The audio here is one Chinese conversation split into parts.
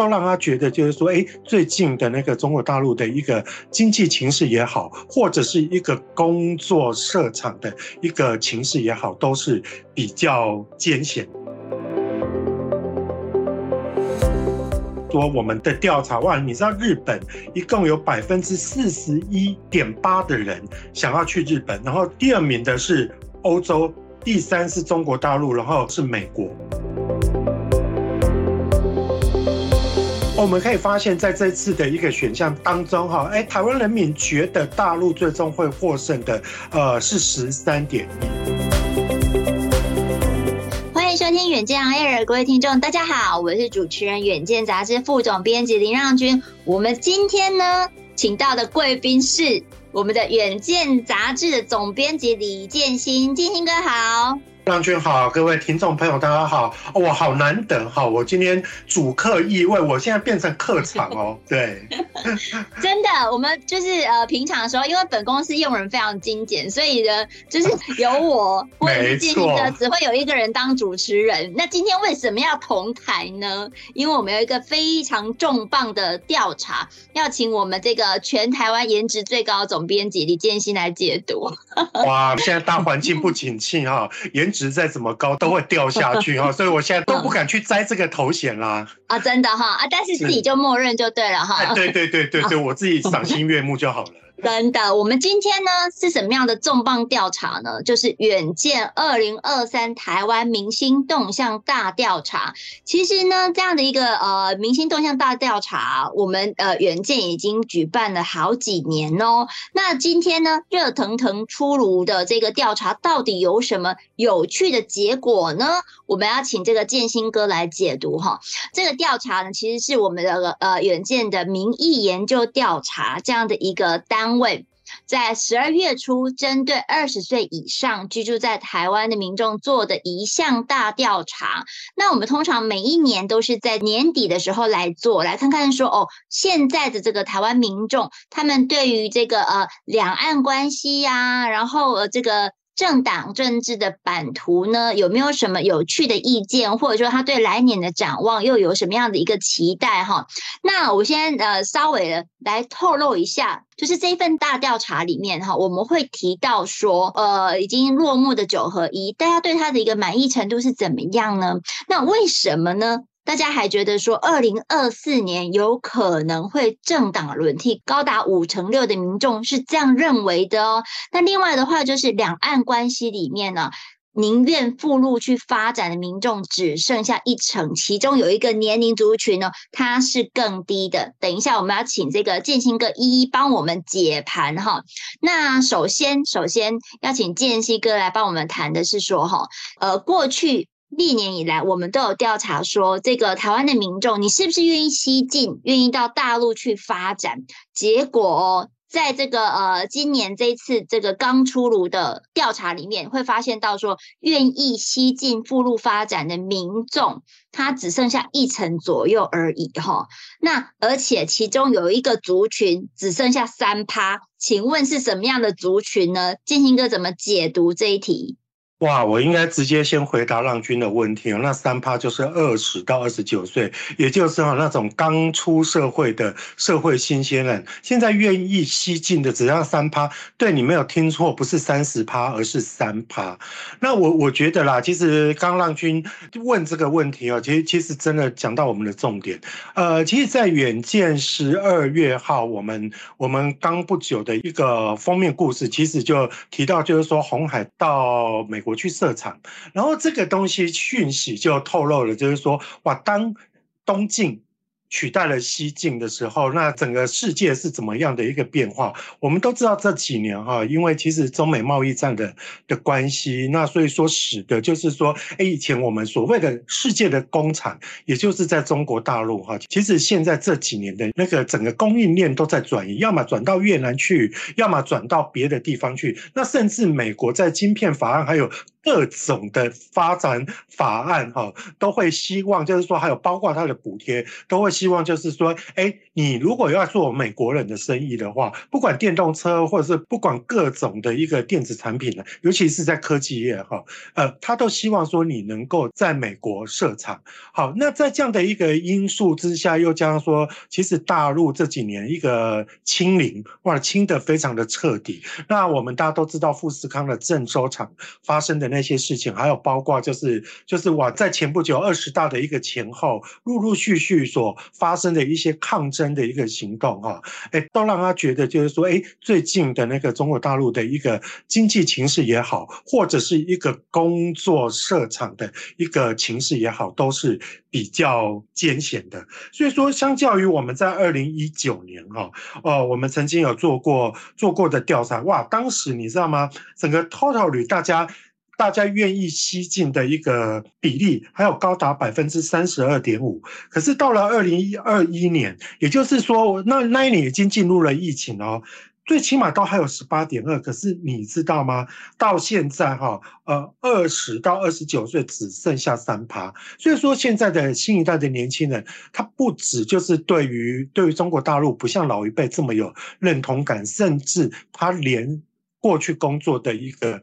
都让他觉得就是说，哎，最近的那个中国大陆的一个经济情势也好，或者是一个工作设厂的一个情势也好，都是比较艰险。说我们的调查哇，你知道日本一共有百分之四十一点八的人想要去日本，然后第二名的是欧洲，第三是中国大陆，然后是美国。我们可以发现，在这次的一个选项当中，哈，哎，台湾人民觉得大陆最终会获胜的，呃，是十三点一。收听远见 Air，各位听众，大家好，我是主持人远见杂志副总编辑林让均。我们今天呢，请到的贵宾是我们的远见杂志的总编辑李建新，建新哥好。让均好，各位听众朋友，大家好！哇、哦，好难得哈！我今天主客意位，我现在变成客场哦。对，真的，我们就是呃，平常的时候，因为本公司用人非常精简，所以呢，就是由我或者是建兴哥，只会有一个人当主持人。那今天为什么要同台呢？因为我们有一个非常重磅的调查，要请我们这个全台湾颜值最高的总编辑李建新来解读。哇，现在大环境不景气哈，颜值。值再怎么高都会掉下去哈，所以我现在都不敢去摘这个头衔啦。啊，真的哈啊，但是自己就默认就对了哈。对对对对对，我自己赏心悦目就好了。真的，我们今天呢是什么样的重磅调查呢？就是远见二零二三台湾明星动向大调查。其实呢，这样的一个呃明星动向大调查，我们呃远见已经举办了好几年哦。那今天呢，热腾腾出炉的这个调查，到底有什么有趣的结果呢？我们要请这个建新哥来解读哈。这个调查呢，其实是我们的呃远见的民意研究调查这样的一个单。单位在十二月初，针对二十岁以上居住在台湾的民众做的一项大调查。那我们通常每一年都是在年底的时候来做，来看看说哦，现在的这个台湾民众，他们对于这个呃两岸关系呀、然后呃这个。政党政治的版图呢，有没有什么有趣的意见，或者说他对来年的展望又有什么样的一个期待哈？那我先呃稍微的来透露一下，就是这份大调查里面哈，我们会提到说，呃，已经落幕的九合一，大家对他的一个满意程度是怎么样呢？那为什么呢？大家还觉得说，二零二四年有可能会政党轮替，高达五成六的民众是这样认为的哦。那另外的话，就是两岸关系里面呢，宁愿赴陆去发展的民众只剩下一成，其中有一个年龄族群呢，它是更低的。等一下，我们要请这个建兴哥一一帮我们解盘哈。那首先，首先要请建兴哥来帮我们谈的是说哈，呃，过去。历年以来，我们都有调查说，这个台湾的民众，你是不是愿意西进，愿意到大陆去发展？结果哦，在这个呃今年这次这个刚出炉的调查里面，会发现到说，愿意西进赴陆发展的民众，他只剩下一成左右而已哈。那而且其中有一个族群只剩下三趴，请问是什么样的族群呢？建兴哥怎么解读这一题？哇，我应该直接先回答浪君的问题哦。那三趴就是二十到二十九岁，也就是哈那种刚出社会的社会新鲜人，现在愿意吸进的只要三趴。对，你没有听错，不是三十趴，而是三趴。那我我觉得啦，其实刚浪君问这个问题哦，其实其实真的讲到我们的重点。呃，其实，在远见十二月号，我们我们刚不久的一个封面故事，其实就提到，就是说红海到美国。我去设厂，然后这个东西讯息就透露了，就是说，哇，当东晋。取代了西进的时候，那整个世界是怎么样的一个变化？我们都知道这几年哈，因为其实中美贸易战的的关系，那所以说使得就是说，哎，以前我们所谓的世界的工厂，也就是在中国大陆哈，其实现在这几年的那个整个供应链都在转移，要么转到越南去，要么转到别的地方去。那甚至美国在晶片法案还有各种的发展法案哈，都会希望就是说，还有包括它的补贴，都会。希望就是说，哎，你如果要做美国人的生意的话，不管电动车或者是不管各种的一个电子产品呢，尤其是在科技业哈，呃，他都希望说你能够在美国设厂。好，那在这样的一个因素之下，又加上说，其实大陆这几年一个清零，哇，清得非常的彻底。那我们大家都知道富士康的郑州厂发生的那些事情，还有包括就是就是我，在前不久二十大的一个前后，陆陆续续所发生的一些抗争的一个行动哈，哎，都让他觉得就是说，哎，最近的那个中国大陆的一个经济情势也好，或者是一个工作设厂的一个情势也好，都是比较艰险的。所以说，相较于我们在二零一九年哈，哦，我们曾经有做过做过的调查，哇，当时你知道吗？整个 total 率大家。大家愿意西进的一个比例还有高达百分之三十二点五，可是到了二零二一年，也就是说，那那一年已经进入了疫情哦，最起码都还有十八点二，可是你知道吗？到现在哈，呃，二十到二十九岁只剩下三趴，所以说现在的新一代的年轻人，他不止就是对于对于中国大陆不像老一辈这么有认同感，甚至他连过去工作的一个。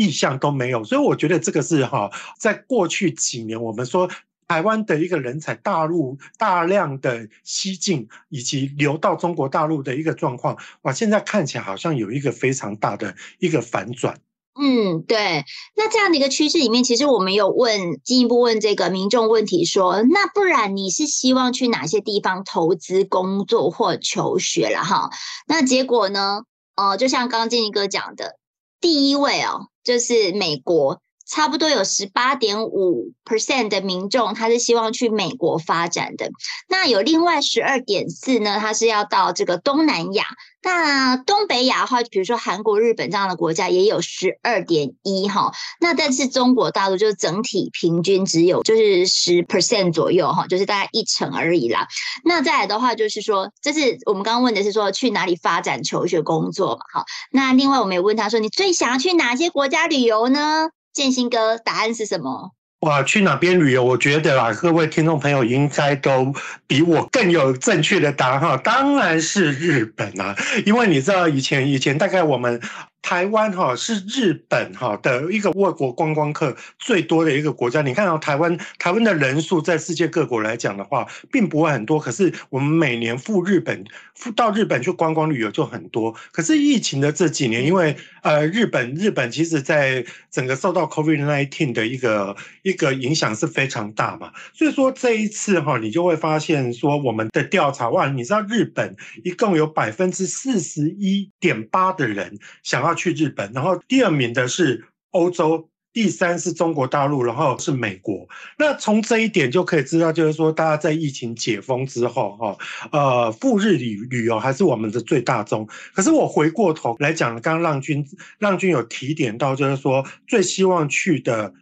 意向都没有，所以我觉得这个是哈，在过去几年，我们说台湾的一个人才大陆大量的吸进以及流到中国大陆的一个状况，哇，现在看起来好像有一个非常大的一个反转。嗯，对。那这样的一个趋势里面，其实我们有问进一步问这个民众问题说，那不然你是希望去哪些地方投资、工作或求学了哈？那结果呢？哦、就像刚刚建一哥讲的，第一位哦。就是美国，差不多有十八点五 percent 的民众，他是希望去美国发展的。那有另外十二点四呢，他是要到这个东南亚。那东北亚的话，比如说韩国、日本这样的国家，也有十二点一哈。那但是中国大陆就是整体平均只有就是十 percent 左右哈，就是大概一成而已啦。那再来的话，就是说，这是我们刚刚问的是说去哪里发展、求学、工作嘛？好，那另外我们也问他说，你最想要去哪些国家旅游呢？建兴哥，答案是什么？哇，去哪边旅游？我觉得啊，各位听众朋友应该都比我更有正确的答案哈，当然是日本啊，因为你知道以前以前大概我们。台湾哈是日本哈的一个外国观光客最多的一个国家。你看到台湾台湾的人数在世界各国来讲的话，并不会很多。可是我们每年赴日本赴到日本去观光旅游就很多。可是疫情的这几年，因为呃日本日本其实在整个受到 COVID-19 的一个一个影响是非常大嘛。所以说这一次哈，你就会发现说我们的调查哇，你知道日本一共有百分之四十一点八的人想要。去日本，然后第二名的是欧洲，第三是中国大陆，然后是美国。那从这一点就可以知道，就是说大家在疫情解封之后，哈，呃，赴日旅旅游还是我们的最大宗。可是我回过头来讲，刚刚浪君浪君有提点到，就是说最希望去的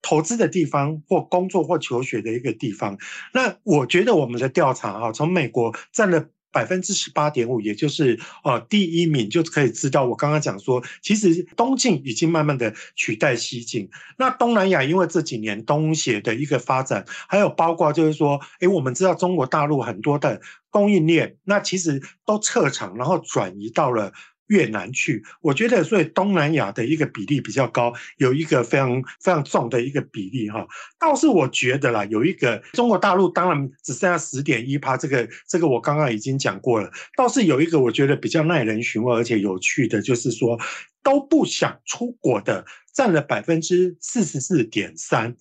投资的地方或工作或求学的一个地方。那我觉得我们的调查哈，从美国占了。百分之十八点五，也就是呃第一名，就可以知道我刚刚讲说，其实东进已经慢慢的取代西进。那东南亚因为这几年东协的一个发展，还有包括就是说，诶，我们知道中国大陆很多的供应链，那其实都撤场，然后转移到了。越南去，我觉得所以东南亚的一个比例比较高，有一个非常非常重的一个比例哈。倒是我觉得啦，有一个中国大陆当然只剩下十点一趴，这个这个我刚刚已经讲过了。倒是有一个我觉得比较耐人寻味而且有趣的，就是说都不想出国的占了百分之四十四点三。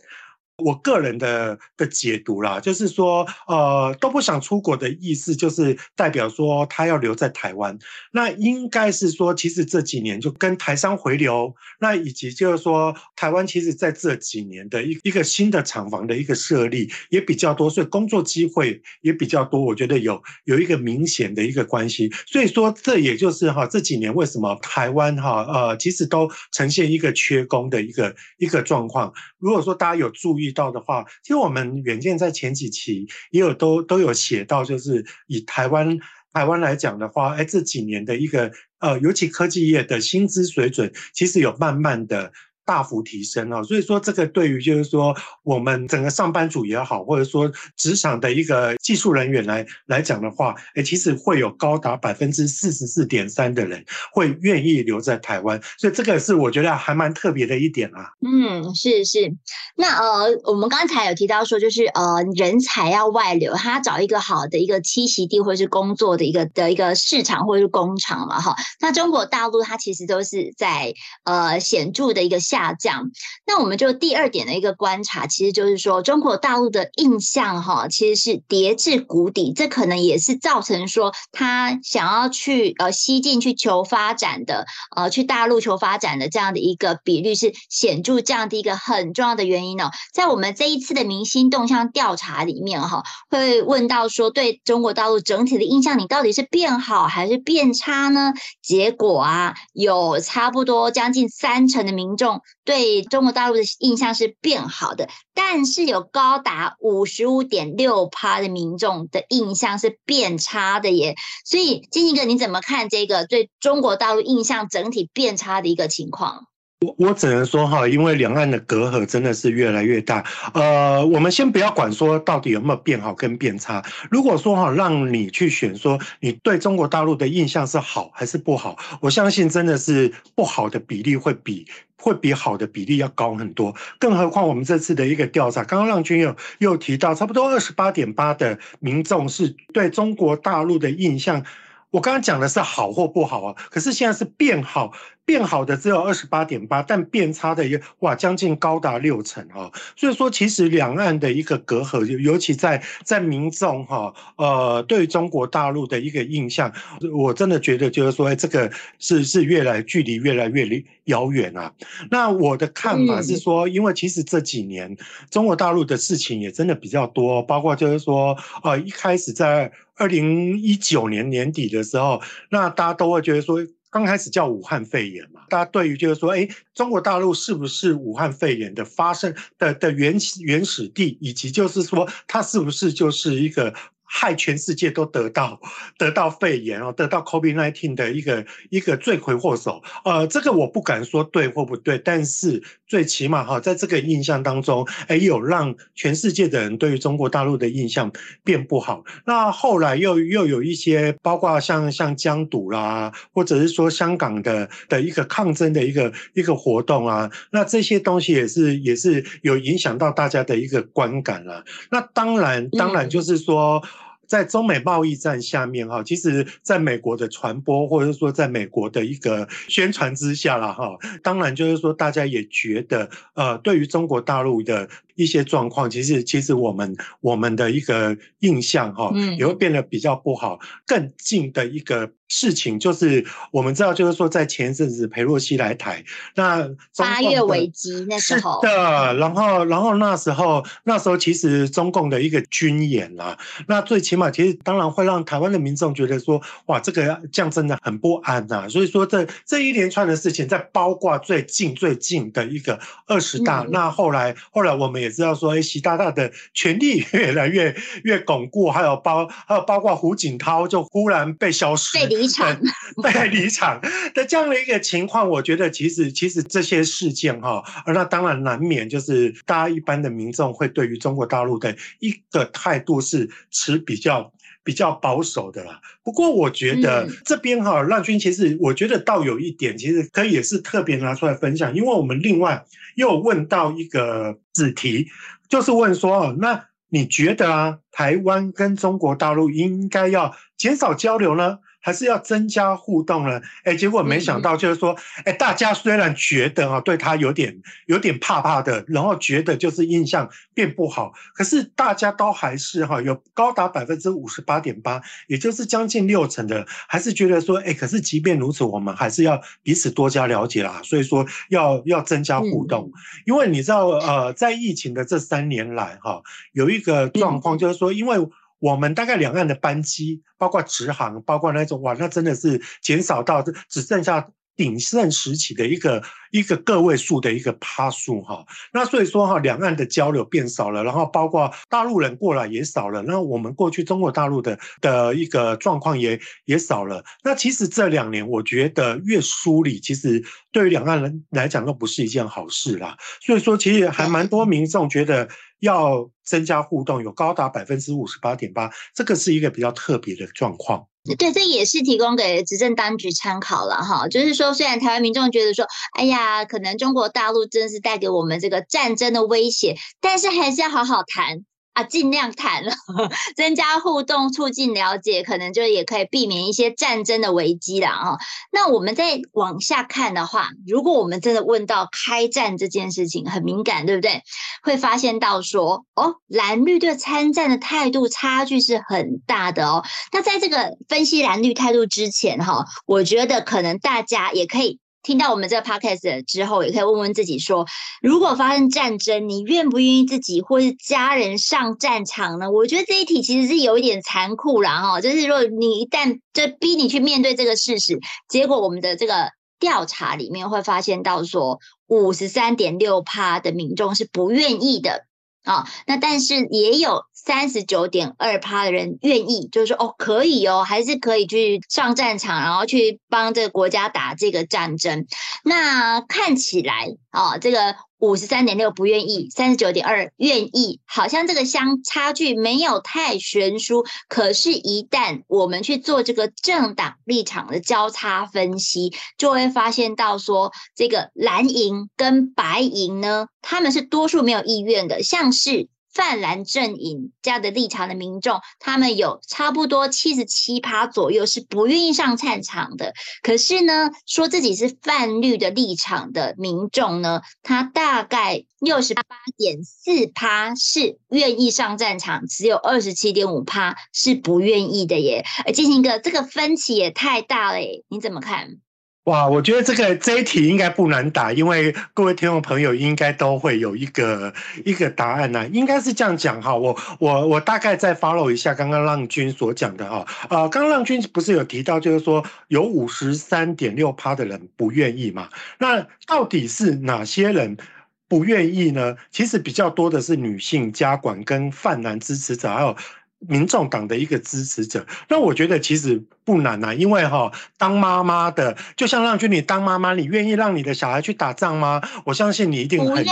我个人的的解读啦，就是说，呃，都不想出国的意思，就是代表说他要留在台湾。那应该是说，其实这几年就跟台商回流，那以及就是说，台湾其实在这几年的一一个新的厂房的一个设立也比较多，所以工作机会也比较多。我觉得有有一个明显的一个关系。所以说，这也就是哈这几年为什么台湾哈呃其实都呈现一个缺工的一个一个状况。如果说大家有注意。到的话，其实我们远见在前几期也有都都有写到，就是以台湾台湾来讲的话，哎，这几年的一个呃，尤其科技业的薪资水准，其实有慢慢的大幅提升哦，所以说这个对于就是说我们整个上班族也好，或者说职场的一个技术人员来来讲的话，哎，其实会有高达百分之四十四点三的人会愿意留在台湾，所以这个是我觉得还蛮特别的一点啊。嗯，是是。那呃，我们刚才有提到说，就是呃，人才要外流，他找一个好的一个栖息地或者是工作的一个的一个市场或者是工厂嘛，哈。那中国大陆它其实都是在呃显著的一个。下降，那我们就第二点的一个观察，其实就是说，中国大陆的印象哈，其实是跌至谷底，这可能也是造成说他想要去呃西进去求发展的，呃去大陆求发展的这样的一个比率是显著降低一个很重要的原因哦。在我们这一次的明星动向调查里面哈，会问到说，对中国大陆整体的印象，你到底是变好还是变差呢？结果啊，有差不多将近三成的民众。对中国大陆的印象是变好的，但是有高达五十五点六趴的民众的印象是变差的耶。所以，金一哥，你怎么看这个对中国大陆印象整体变差的一个情况？我我只能说哈，因为两岸的隔阂真的是越来越大。呃，我们先不要管说到底有没有变好跟变差。如果说哈，让你去选说你对中国大陆的印象是好还是不好，我相信真的是不好的比例会比会比好的比例要高很多。更何况我们这次的一个调查，刚刚让君又又提到，差不多二十八点八的民众是对中国大陆的印象。我刚刚讲的是好或不好啊，可是现在是变好。变好的只有二十八点八，但变差的也哇，将近高达六成哈。所以说，其实两岸的一个隔阂，尤其在在民众哈，呃，对中国大陆的一个印象，我真的觉得就是说，这个是是越来距离越来越离遥远啊。那我的看法是说，因为其实这几年中国大陆的事情也真的比较多，包括就是说，呃，一开始在二零一九年年底的时候，那大家都会觉得说。刚开始叫武汉肺炎嘛，大家对于就是说，哎，中国大陆是不是武汉肺炎的发生的的原原始地，以及就是说，它是不是就是一个。害全世界都得到得到肺炎哦，得到 COVID-19 的一个一个罪魁祸首。呃，这个我不敢说对或不对，但是最起码哈，在这个印象当中，哎，有让全世界的人对于中国大陆的印象变不好。那后来又又有一些，包括像像江堵啦，或者是说香港的的一个抗争的一个一个活动啊，那这些东西也是也是有影响到大家的一个观感了。那当然当然就是说。嗯在中美贸易战下面，哈，其实在美国的传播，或者说在美国的一个宣传之下了，哈，当然就是说大家也觉得，呃，对于中国大陆的一些状况，其实其实我们我们的一个印象，哈，也会变得比较不好。更近的一个。事情就是我们知道，就是说在前一阵子裴洛西来台，那八月危机那时候是的，然后然后那时候那时候其实中共的一个军演啦，那最起码其实当然会让台湾的民众觉得说，哇，这个这样真的很不安呐。所以说这这一连串的事情，在包括最近最近的一个二十大，嗯、那后来后来我们也知道说，哎，习大大的权力 越来越越巩固，还有包还有包括胡锦涛就忽然被消失。被离场，被离场的这样的一个情况，我觉得其实其实这些事件哈，那当然难免就是大家一般的民众会对于中国大陆的一个态度是持比较比较保守的啦。不过我觉得这边哈，让均其实我觉得倒有一点，其实可以也是特别拿出来分享，因为我们另外又问到一个子题，就是问说，那你觉得啊，台湾跟中国大陆应该要减少交流呢？还是要增加互动呢？哎，结果没想到，就是说，哎，大家虽然觉得啊，对他有点有点怕怕的，然后觉得就是印象变不好，可是大家都还是哈，有高达百分之五十八点八，也就是将近六成的，还是觉得说，哎，可是即便如此，我们还是要彼此多加了解啦。所以说，要要增加互动，因为你知道，呃，在疫情的这三年来，哈，有一个状况，就是说，因为。我们大概两岸的班机，包括直航，包括那种哇，那真的是减少到只剩下鼎盛时期的一个一个个位数的一个趴数哈，那所以说哈，两岸的交流变少了，然后包括大陆人过来也少了，那我们过去中国大陆的的一个状况也也少了。那其实这两年，我觉得越疏离，其实对于两岸人来讲都不是一件好事啦。所以说，其实还蛮多民众觉得要增加互动，有高达百分之五十八点八，这个是一个比较特别的状况。对，这也是提供给执政当局参考了哈。就是说，虽然台湾民众觉得说，哎呀，可能中国大陆真是带给我们这个战争的威胁，但是还是要好好谈。啊，尽量谈了，增加互动，促进了解，可能就也可以避免一些战争的危机了哈。那我们再往下看的话，如果我们真的问到开战这件事情很敏感，对不对？会发现到说，哦，蓝绿对参战的态度差距是很大的哦。那在这个分析蓝绿态度之前哈，我觉得可能大家也可以。听到我们这个 podcast 之后，也可以问问自己说：如果发生战争，你愿不愿意自己或是家人上战场呢？我觉得这一题其实是有一点残酷啦，哈，就是说你一旦就逼你去面对这个事实，结果我们的这个调查里面会发现到说，五十三点六趴的民众是不愿意的。啊、那但是也有三十九点二趴的人愿意，就是说哦，可以哦，还是可以去上战场，然后去帮这个国家打这个战争。那看起来啊、哦，这个。五十三点六不愿意，三十九点二愿意，好像这个相差距没有太悬殊。可是，一旦我们去做这个政党立场的交叉分析，就会发现到说，这个蓝营跟白银呢，他们是多数没有意愿的，像是。泛蓝阵营这样的立场的民众，他们有差不多七十七趴左右是不愿意上战场的。可是呢，说自己是泛绿的立场的民众呢，他大概六十八点四趴是愿意上战场，只有二十七点五趴是不愿意的耶。而进行一个这个分歧也太大了耶，你怎么看？哇，我觉得这个这一题应该不难答，因为各位听众朋友应该都会有一个一个答案呢。应该是这样讲哈，我我我大概再 follow 一下刚刚浪君所讲的哈。呃，刚刚浪君不是有提到，就是说有五十三点六趴的人不愿意嘛？那到底是哪些人不愿意呢？其实比较多的是女性家管跟泛男支持者，还有。民众党的一个支持者，那我觉得其实不难呐、啊，因为哈，当妈妈的，就像浪君，你当妈妈，你愿意让你的小孩去打仗吗？我相信你一定很羞，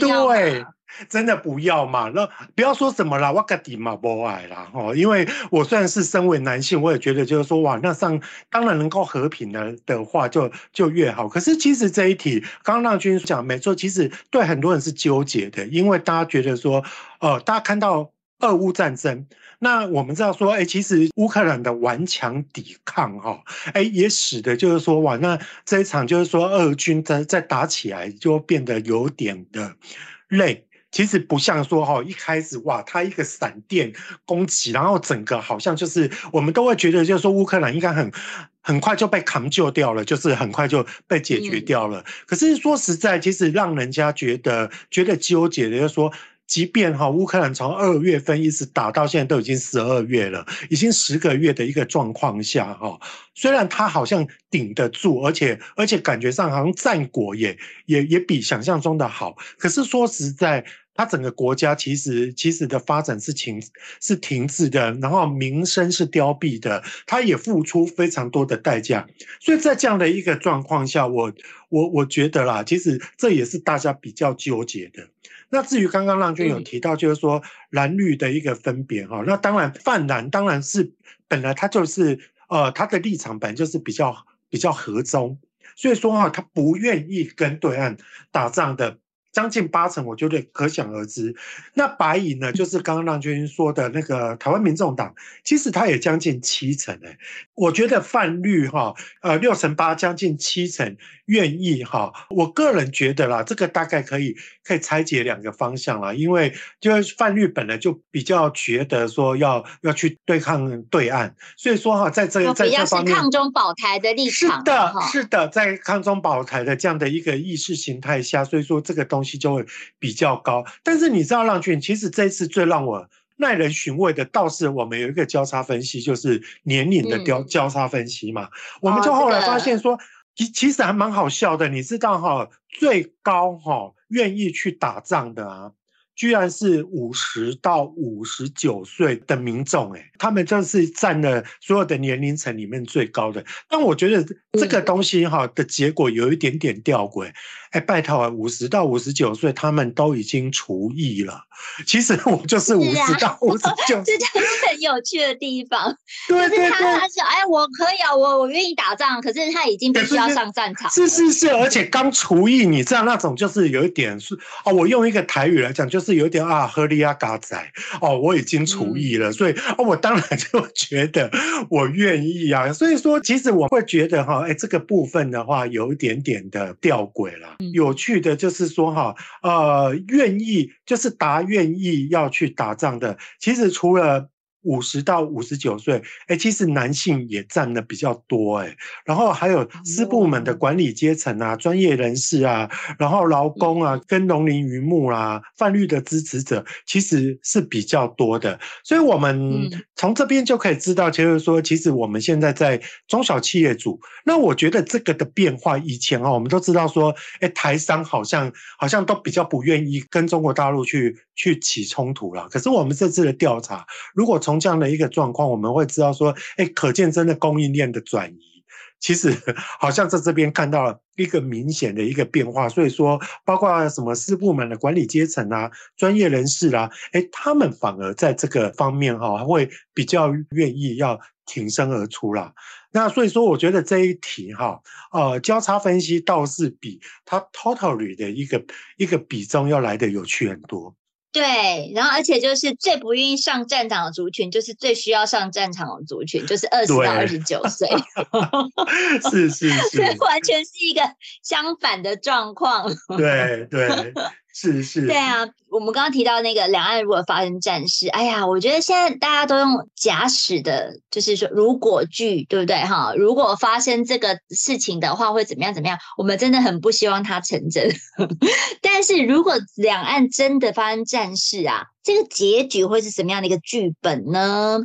对，真的不要嘛。那不要说什么啦，我个底嘛不爱啦哦，因为我虽然是身为男性，我也觉得就是说哇，那上当然能够和平的的话就，就就越好。可是其实这一题，刚刚浪君讲没错，其实对很多人是纠结的，因为大家觉得说，呃，大家看到。俄乌战争，那我们知道说，哎，其实乌克兰的顽强抵抗，哈，哎，也使得就是说，哇，那这一场就是说，俄军在在打起来就变得有点的累。其实不像说，哈，一开始哇，他一个闪电攻击，然后整个好像就是我们都会觉得，就是说乌克兰应该很很快就被扛救掉了，就是很快就被解决掉了。可是说实在，其实让人家觉得觉得纠结的，就是说。即便哈乌克兰从二月份一直打到现在都已经十二月了，已经十个月的一个状况下哈，虽然他好像顶得住，而且而且感觉上好像战果也也也比想象中的好，可是说实在，他整个国家其实其实的发展是停是停滞的，然后民生是凋敝的，他也付出非常多的代价，所以在这样的一个状况下，我我我觉得啦，其实这也是大家比较纠结的。那至于刚刚浪君有提到，就是说蓝绿的一个分别哈，那当然泛蓝当然是本来他就是呃他的立场本来就是比较比较和中，所以说哈他不愿意跟对岸打仗的。将近八成，我觉得可想而知。那白银呢，就是刚刚浪君说的那个台湾民众党，其实它也将近七成诶。我觉得泛绿哈，呃六成八，将近七成愿意哈。我个人觉得啦，这个大概可以可以拆解两个方向啦，因为就是泛绿本来就比较觉得说要要去对抗对岸，所以说哈，在这在这方面，抗中保台的立场，是的，是的，在抗中保台的这样的一个意识形态下，所以说这个东西。东西就会比较高，但是你知道，浪俊，其实这一次最让我耐人寻味的，倒是我们有一个交叉分析，就是年龄的交交叉分析嘛。我们就后来发现说，其其实还蛮好笑的，你知道哈，最高哈愿意去打仗的啊。居然是五十到五十九岁的民众，哎，他们就是占了所有的年龄层里面最高的。但我觉得这个东西哈的结果有一点点吊诡。哎，拜托啊，五十到五十九岁，他们都已经除役了。其实我就是五十到五十九，这就是很有趣的地方。对对对，他他说，哎，我可以啊，我我愿意打仗，可是他已经必须要上战场。是是是，而且刚厨艺，你知道那种就是有一点是哦，我用一个台语来讲，就是有一点啊，喝利亚嘎仔哦，我已经厨艺了，嗯、所以哦，我当然就觉得我愿意啊。所以说，其实我会觉得哈，哎，这个部分的话，有一点点的吊诡了。有趣的就是说哈，呃，愿意就是答愿意要去打仗的，其实除了。五十到五十九岁，哎，其实男性也占的比较多，哎，然后还有师部门的管理阶层啊、专业人士啊，然后劳工啊、跟农林渔牧啊、泛绿的支持者，其实是比较多的。所以，我们从这边就可以知道，就是说，其实我们现在在中小企业主，那我觉得这个的变化，以前啊，我们都知道说，哎，台商好像好像都比较不愿意跟中国大陆去去起冲突了。可是我们这次的调查，如果从从这样的一个状况，我们会知道说，哎，可见真的供应链的转移，其实 好像在这边看到了一个明显的一个变化。所以说，包括什么四部门的管理阶层啊、专业人士啦、啊，哎，他们反而在这个方面哈，会比较愿意要挺身而出啦。那所以说，我觉得这一题哈，呃，交叉分析倒是比它 totally 的一个一个比重要来的有趣很多。对，然后而且就是最不愿意上战场的族群，就是最需要上战场的族群，就是二十到二十九岁。是 是是，这完全是一个相反的状况。对 对。是是，对啊，我们刚刚提到那个两岸如果发生战事，哎呀，我觉得现在大家都用假使的，就是说如果句，对不对哈？如果发生这个事情的话，会怎么样？怎么样？我们真的很不希望它成真。但是如果两岸真的发生战事啊，这个结局会是什么样的一个剧本呢？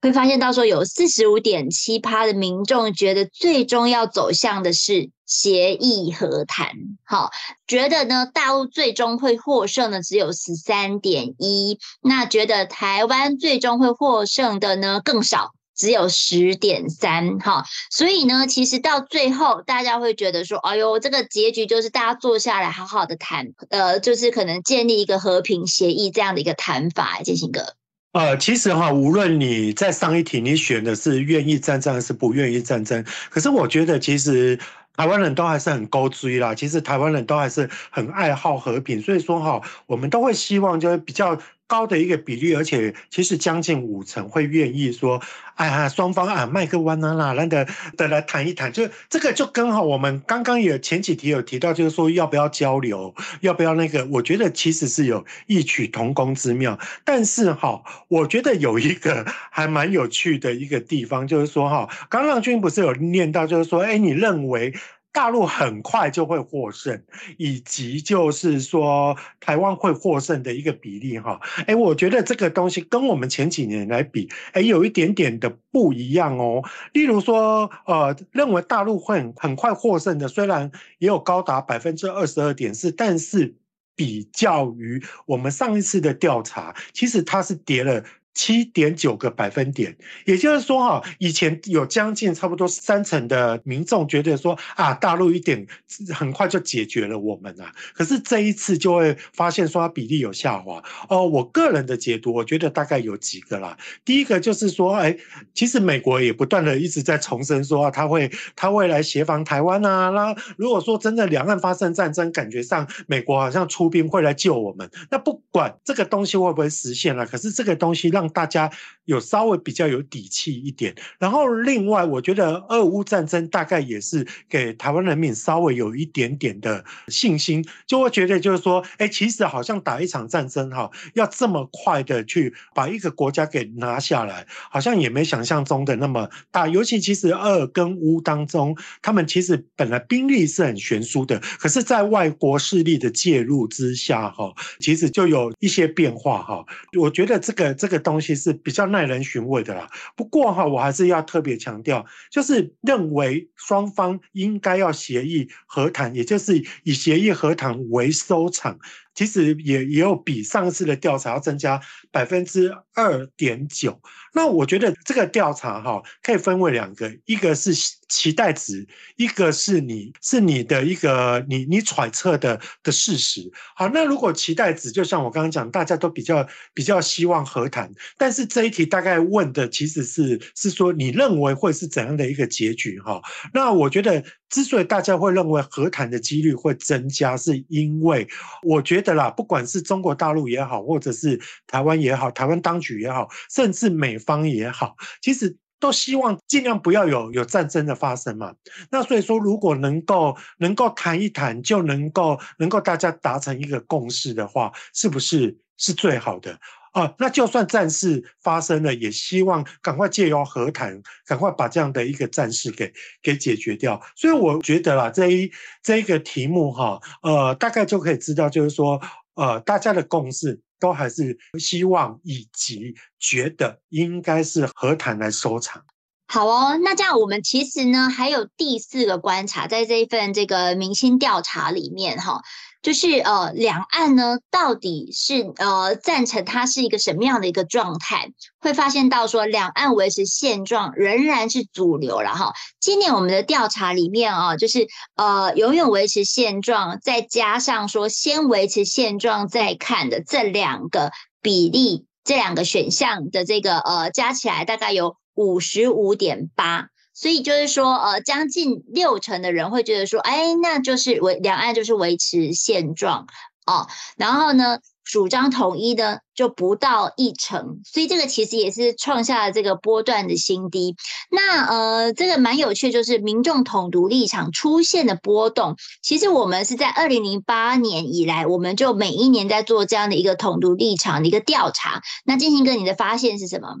会发现到说有四十五点七趴的民众觉得最终要走向的是协议和谈，好，觉得呢大陆最终会获胜的只有十三点一，那觉得台湾最终会获胜的呢更少，只有十点三，哈，所以呢其实到最后大家会觉得说，哎呦，这个结局就是大家坐下来好好的谈，呃，就是可能建立一个和平协议这样的一个谈法，建兴哥。呃，其实哈，无论你在上一题你选的是愿意战争还是不愿意战争，可是我觉得其实台湾人都还是很高追啦。其实台湾人都还是很爱好和平，所以说哈，我们都会希望就是比较。高的一个比例，而且其实将近五成会愿意说，哎呀，双方啊，麦克湾啊啦，来的的来谈一谈，就这个就刚好我们刚刚也前几题有提到，就是说要不要交流，要不要那个，我觉得其实是有异曲同工之妙。但是哈，我觉得有一个还蛮有趣的一个地方，就是说哈，刚让均不是有念到，就是说，哎，你认为？大陆很快就会获胜，以及就是说台湾会获胜的一个比例哈，哎，我觉得这个东西跟我们前几年来比，哎，有一点点的不一样哦。例如说，呃，认为大陆会很快获胜的，虽然也有高达百分之二十二点四，但是比较于我们上一次的调查，其实它是跌了。七点九个百分点，也就是说哈，以前有将近差不多三成的民众觉得说啊，大陆一点很快就解决了我们啊，可是这一次就会发现说它比例有下滑哦。我个人的解读，我觉得大概有几个啦。第一个就是说，哎，其实美国也不断的一直在重申说他会他会来协防台湾啊。那如果说真的两岸发生战争，感觉上美国好像出兵会来救我们。那不管这个东西会不会实现了，可是这个东西让大家有稍微比较有底气一点，然后另外我觉得俄乌战争大概也是给台湾人民稍微有一点点的信心，就会觉得就是说，哎，其实好像打一场战争哈，要这么快的去把一个国家给拿下来，好像也没想象中的那么大。尤其其实俄跟乌当中，他们其实本来兵力是很悬殊的，可是，在外国势力的介入之下哈，其实就有一些变化哈。我觉得这个这个东东西是比较耐人寻味的啦。不过哈，我还是要特别强调，就是认为双方应该要协议和谈，也就是以协议和谈为收场。其实也也有比上次的调查要增加百分之二点九。那我觉得这个调查哈，可以分为两个，一个是期待值，一个是你是你的一个你你揣测的的事实。好，那如果期待值，就像我刚刚讲，大家都比较比较希望和谈，但是这一题大概问的其实是是说你认为会是怎样的一个结局哈？那我觉得之所以大家会认为和谈的几率会增加，是因为我觉得。啦，不管是中国大陆也好，或者是台湾也好，台湾当局也好，甚至美方也好，其实都希望尽量不要有有战争的发生嘛。那所以说，如果能够能够谈一谈，就能够能够大家达成一个共识的话，是不是是最好的？啊，那就算战事发生了，也希望赶快借由和谈，赶快把这样的一个战事给给解决掉。所以我觉得啦，这一这一个题目哈，呃，大概就可以知道，就是说，呃，大家的共识都还是希望以及觉得应该是和谈来收场。好哦，那这样我们其实呢还有第四个观察，在这一份这个明星调查里面哈。就是呃，两岸呢到底是呃赞成它是一个什么样的一个状态？会发现到说，两岸维持现状仍然是主流了哈。今年我们的调查里面啊，就是呃永远维持现状，再加上说先维持现状再看的这两个比例，这两个选项的这个呃加起来大概有五十五点八。所以就是说，呃，将近六成的人会觉得说，哎，那就是维两岸就是维持现状哦。然后呢，主张统一的就不到一成，所以这个其实也是创下了这个波段的新低。那呃，这个蛮有趣，就是民众统独立场出现的波动。其实我们是在二零零八年以来，我们就每一年在做这样的一个统独立场的一个调查。那进行哥，你的发现是什么？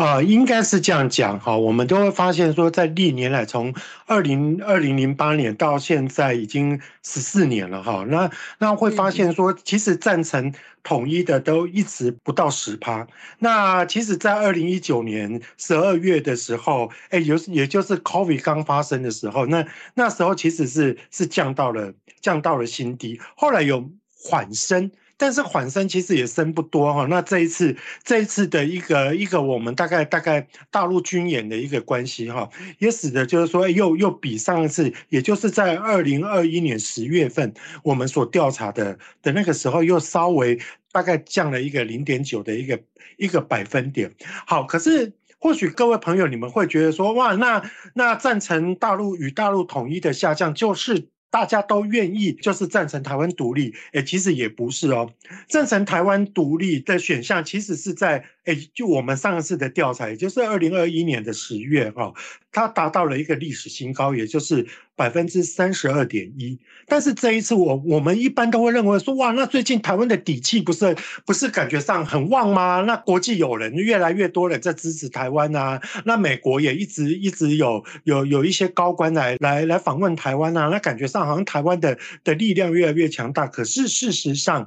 呃，应该是这样讲哈，我们都会发现说，在历年来，从二零二零零八年到现在已经十四年了哈，那那会发现说，其实赞成统一的都一直不到十趴。那其实，在二零一九年十二月的时候，哎，有也就是 COVID 刚发生的时候，那那时候其实是是降到了降到了新低，后来有缓升。但是缓升其实也升不多哈，那这一次这一次的一个一个我们大概大概大陆军演的一个关系哈，也使得就是说又又比上一次，也就是在二零二一年十月份我们所调查的的那个时候又稍微大概降了一个零点九的一个一个百分点。好，可是或许各位朋友你们会觉得说哇，那那赞成大陆与大陆统一的下降就是。大家都愿意，就是赞成台湾独立，诶，其实也不是哦。赞成台湾独立的选项，其实是在。就我们上一次的调查，也就是二零二一年的十月哈，它达到了一个历史新高，也就是百分之三十二点一。但是这一次，我我们一般都会认为说，哇，那最近台湾的底气不是不是感觉上很旺吗？那国际友人越来越多人在支持台湾啊，那美国也一直一直有有有一些高官来来来访问台湾啊，那感觉上好像台湾的的力量越来越强大。可是事实上，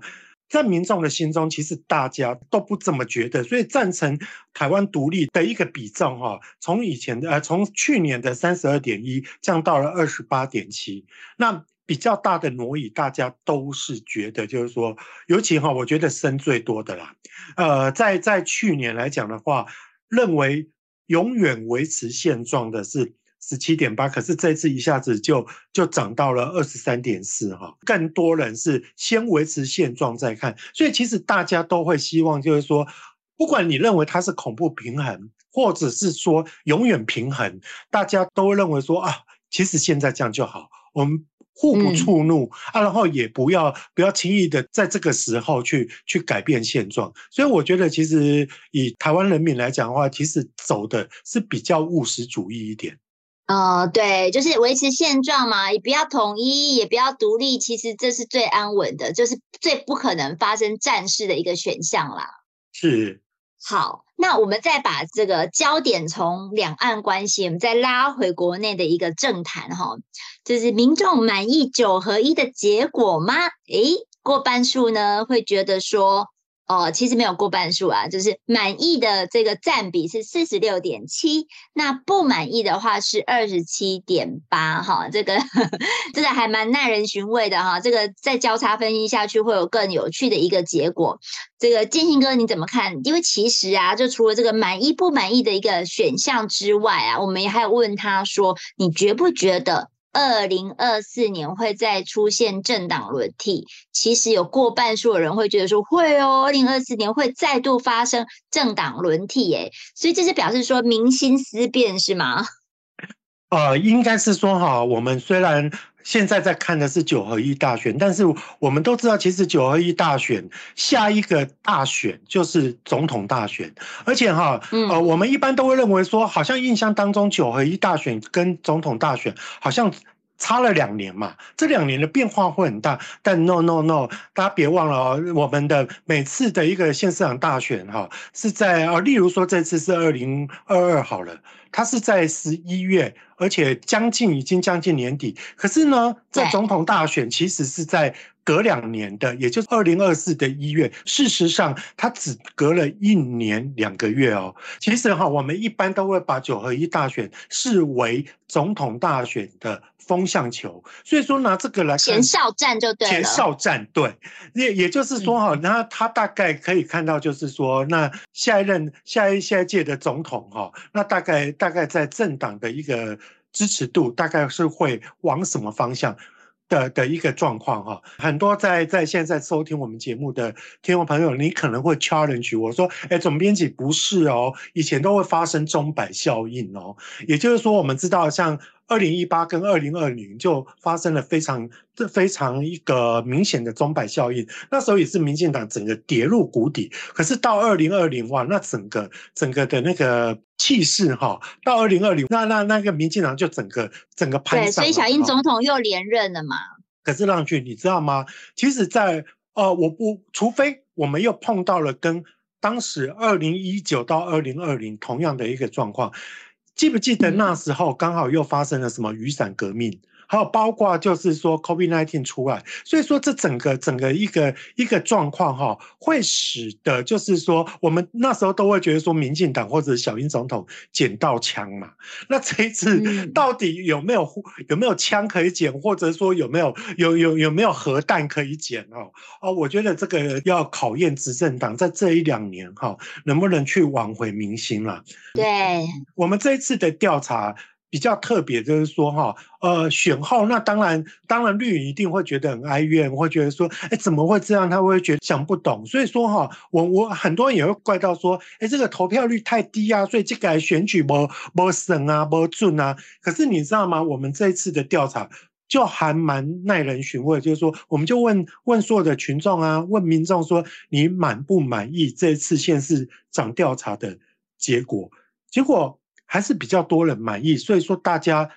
在民众的心中，其实大家都不这么觉得，所以赞成台湾独立的一个比重，哈，从以前的呃，从去年的三十二点一降到了二十八点七。那比较大的挪移，大家都是觉得，就是说，尤其哈，我觉得升最多的啦，呃，在在去年来讲的话，认为永远维持现状的是。十七点八，可是这次一下子就就涨到了二十三点四哈，更多人是先维持现状再看，所以其实大家都会希望，就是说，不管你认为它是恐怖平衡，或者是说永远平衡，大家都认为说啊，其实现在这样就好，我们互不触怒、嗯、啊，然后也不要不要轻易的在这个时候去去改变现状，所以我觉得其实以台湾人民来讲的话，其实走的是比较务实主义一点。呃，对，就是维持现状嘛，也不要统一，也不要独立，其实这是最安稳的，就是最不可能发生战事的一个选项啦。是。好，那我们再把这个焦点从两岸关系，我们再拉回国内的一个政坛哈，就是民众满意九合一的结果吗？诶，过半数呢会觉得说哦，其实没有过半数啊，就是满意的这个占比是四十六点七，那不满意的话是二十七点八，哈，这个这个还蛮耐人寻味的哈，这个再交叉分析下去会有更有趣的一个结果。这个建兴哥你怎么看？因为其实啊，就除了这个满意不满意的一个选项之外啊，我们也还有问他说，你觉不觉得？二零二四年会再出现政党轮替，其实有过半数的人会觉得说会哦，二零二四年会再度发生政党轮替，耶，所以这是表示说民心思变是吗？呃，应该是说哈，我们虽然现在在看的是九合一大选，但是我们都知道，其实九合一大选下一个大选就是总统大选，而且哈，呃，我们一般都会认为说，好像印象当中九合一大选跟总统大选好像。差了两年嘛，这两年的变化会很大，但 no no no，大家别忘了哦，我们的每次的一个县市长大选哈，是在啊，例如说这次是二零二二好了，它是在十一月，而且将近已经将近年底，可是呢，在总统大选其实是在。隔两年的，也就是二零二四的一月，事实上它只隔了一年两个月哦。其实哈，我们一般都会把九合一大选视为总统大选的风向球，所以说拿这个来看前哨战就对了。前哨战对，也也就是说哈，那他大概可以看到，就是说，那下一任下一下一届的总统哈，那大概大概在政党的一个支持度，大概是会往什么方向？的的一个状况哈，很多在在现在收听我们节目的听众朋友，你可能会 challenge 我说，哎，总编辑不是哦，以前都会发生钟摆效应哦，也就是说，我们知道像。二零一八跟二零二零就发生了非常这非常一个明显的钟摆效应，那时候也是民进党整个跌入谷底。可是到二零二零哇，那整个整个的那个气势哈，到二零二零那那那个民进党就整个整个攀上。对，所以小英总统又连任了嘛。可是浪俊，你知道吗？其实在，在呃，我不除非我们又碰到了跟当时二零一九到二零二零同样的一个状况。记不记得那时候刚好又发生了什么雨伞革命？还有包括就是说 COVID-19 出来，所以说这整个整个一个一个状况哈，会使得就是说我们那时候都会觉得说民进党或者小英总统捡到枪嘛。那这一次到底有没有有没有枪可以捡，或者说有没有有有有没有核弹可以捡哦？哦，我觉得这个要考验执政党在这一两年哈，能不能去挽回民心了。对，我们这一次的调查。比较特别就是说哈，呃，选后那当然，当然绿营一定会觉得很哀怨，会觉得说，哎，怎么会这样？他会觉得想不懂。所以说哈，我我很多人也会怪到说，哎，这个投票率太低啊，所以这个选举不不省啊，不准啊。可是你知道吗？我们这一次的调查就还蛮耐人寻味，就是说，我们就问问所有的群众啊，问民众说，你满不满意这次县市长调查的结果？结果。还是比较多人满意，所以说大家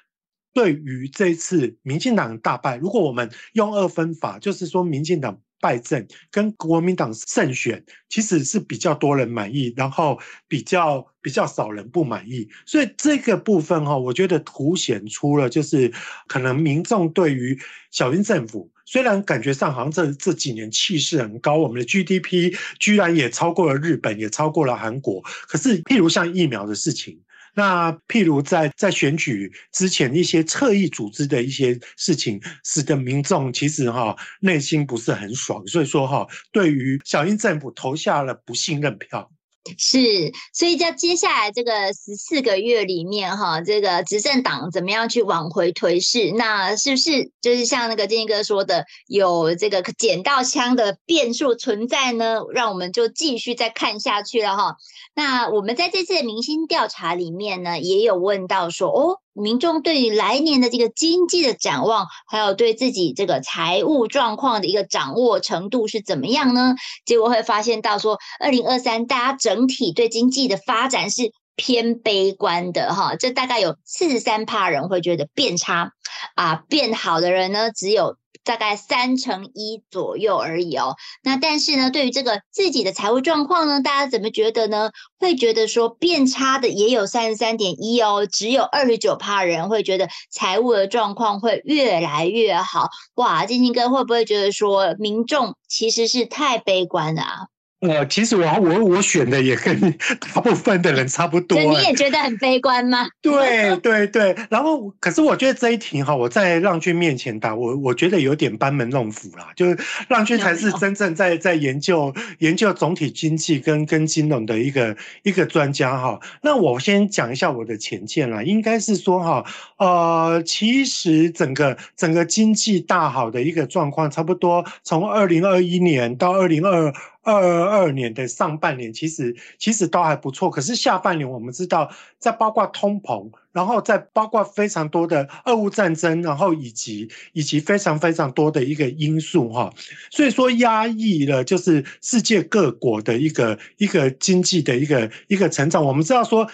对于这次民进党大败，如果我们用二分法，就是说民进党败阵跟国民党胜选，其实是比较多人满意，然后比较比较少人不满意，所以这个部分哈，我觉得凸显出了就是可能民众对于小英政府，虽然感觉上好像这这几年气势很高，我们的 GDP 居然也超过了日本，也超过了韩国，可是譬如像疫苗的事情。那譬如在在选举之前一些侧翼组织的一些事情，使得民众其实哈内心不是很爽，所以说哈对于小英政府投下了不信任票。是，所以在接下来这个十四个月里面哈，这个执政党怎么样去挽回颓势？那是不是就是像那个建兴哥说的，有这个捡到枪的变数存在呢？让我们就继续再看下去了哈。那我们在这次的明星调查里面呢，也有问到说哦。民众对于来年的这个经济的展望，还有对自己这个财务状况的一个掌握程度是怎么样呢？结果会发现到说，二零二三大家整体对经济的发展是偏悲观的哈，这大概有四十三趴人会觉得变差啊，变好的人呢只有。大概三成一左右而已哦。那但是呢，对于这个自己的财务状况呢，大家怎么觉得呢？会觉得说变差的也有三十三点一哦，只有二十九趴人会觉得财务的状况会越来越好。哇，金金哥会不会觉得说民众其实是太悲观了啊？呃，其实我我我选的也跟 大部分的人差不多。你也觉得很悲观吗？对对对，然后可是我觉得这一题哈，我在浪君面前答我，我觉得有点班门弄斧啦。就是浪君才是真正在在研究研究总体经济跟跟金融的一个一个专家哈。那我先讲一下我的浅见啦，应该是说哈，呃，其实整个整个经济大好的一个状况，差不多从二零二一年到二零二。二二二年的上半年其实其实都还不错，可是下半年我们知道，在包括通膨，然后在包括非常多的俄乌战争，然后以及以及非常非常多的一个因素哈，所以说压抑了就是世界各国的一个一个经济的一个一个成长。我们知道说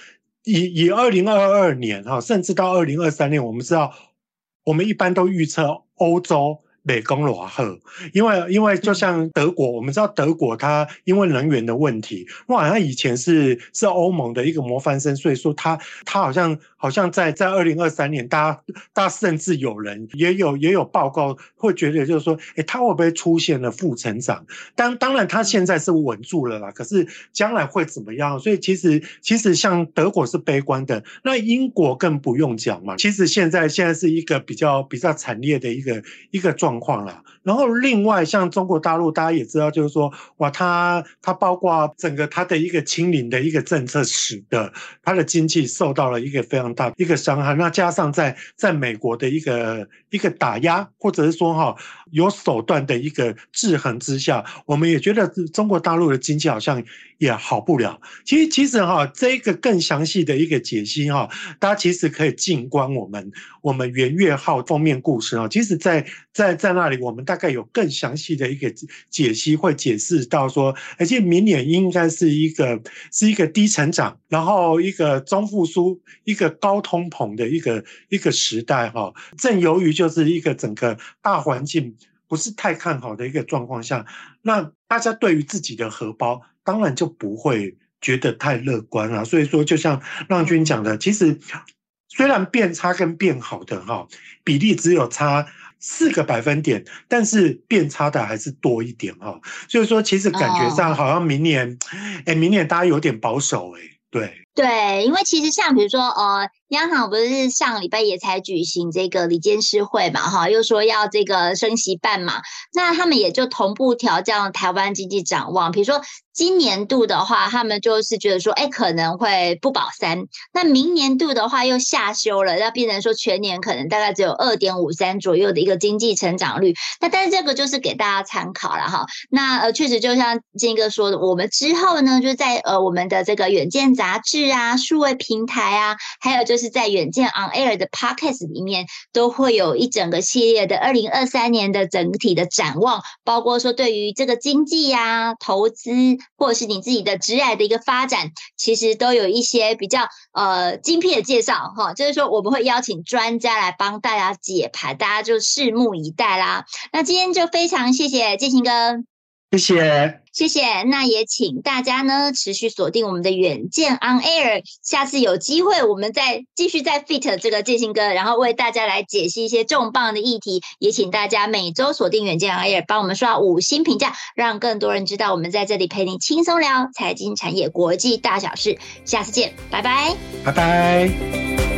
以以二零二二年哈，甚至到二零二三年，我们知道我们一般都预测欧洲。美工罗赫，因为因为就像德国，我们知道德国它因为能源的问题，我好像以前是是欧盟的一个模范生，所以说它它好像好像在在二零二三年，大家大家甚至有人也有也有报告会觉得就是说，诶，它会不会出现了负成长？当当然它现在是稳住了啦，可是将来会怎么样？所以其实其实像德国是悲观的，那英国更不用讲嘛。其实现在现在是一个比较比较惨烈的一个一个状。状况了，然后另外像中国大陆，大家也知道，就是说，哇，它它包括整个它的一个清零的一个政策，使得它的经济受到了一个非常大一个伤害。那加上在在美国的一个一个打压，或者是说哈有手段的一个制衡之下，我们也觉得中国大陆的经济好像也好不了。其实其实哈这一个更详细的一个解析哈，大家其实可以静观我们我们元月号封面故事啊。其实在在在那里，我们大概有更详细的一个解析，会解释到说，而且明年应该是一个是一个低成长，然后一个中复苏，一个高通膨的一个一个时代哈。正由于就是一个整个大环境不是太看好的一个状况下，那大家对于自己的荷包当然就不会觉得太乐观了。所以说，就像浪君讲的，其实虽然变差跟变好的哈比例只有差。四个百分点，但是变差的还是多一点哈，所以说其实感觉上好像明年，哎，明年大家有点保守哎，对对，因为其实像比如说呃。央行不是上礼拜也才举行这个理监事会嘛，哈，又说要这个升息半嘛，那他们也就同步调降台湾经济展望。比如说今年度的话，他们就是觉得说，哎，可能会不保三。那明年度的话又下修了，要变成说全年可能大概只有二点五三左右的一个经济成长率。那但是这个就是给大家参考了哈。那呃，确实就像金哥说的，我们之后呢，就在呃我们的这个远见杂志是啊、数位平台啊，还有就是。在远见 On Air 的 Podcast 里面，都会有一整个系列的二零二三年的整体的展望，包括说对于这个经济呀、啊、投资，或者是你自己的职业的一个发展，其实都有一些比较呃精辟的介绍哈。就是说我们会邀请专家来帮大家解盘，大家就拭目以待啦。那今天就非常谢谢建行哥。谢谢，谢谢。那也请大家呢持续锁定我们的远见 On Air，下次有机会我们再继续再 fit 这个健行哥，然后为大家来解析一些重磅的议题。也请大家每周锁定远见 On Air，帮我们刷五星评价，让更多人知道我们在这里陪你轻松聊财经产业国际大小事。下次见，拜拜，拜拜。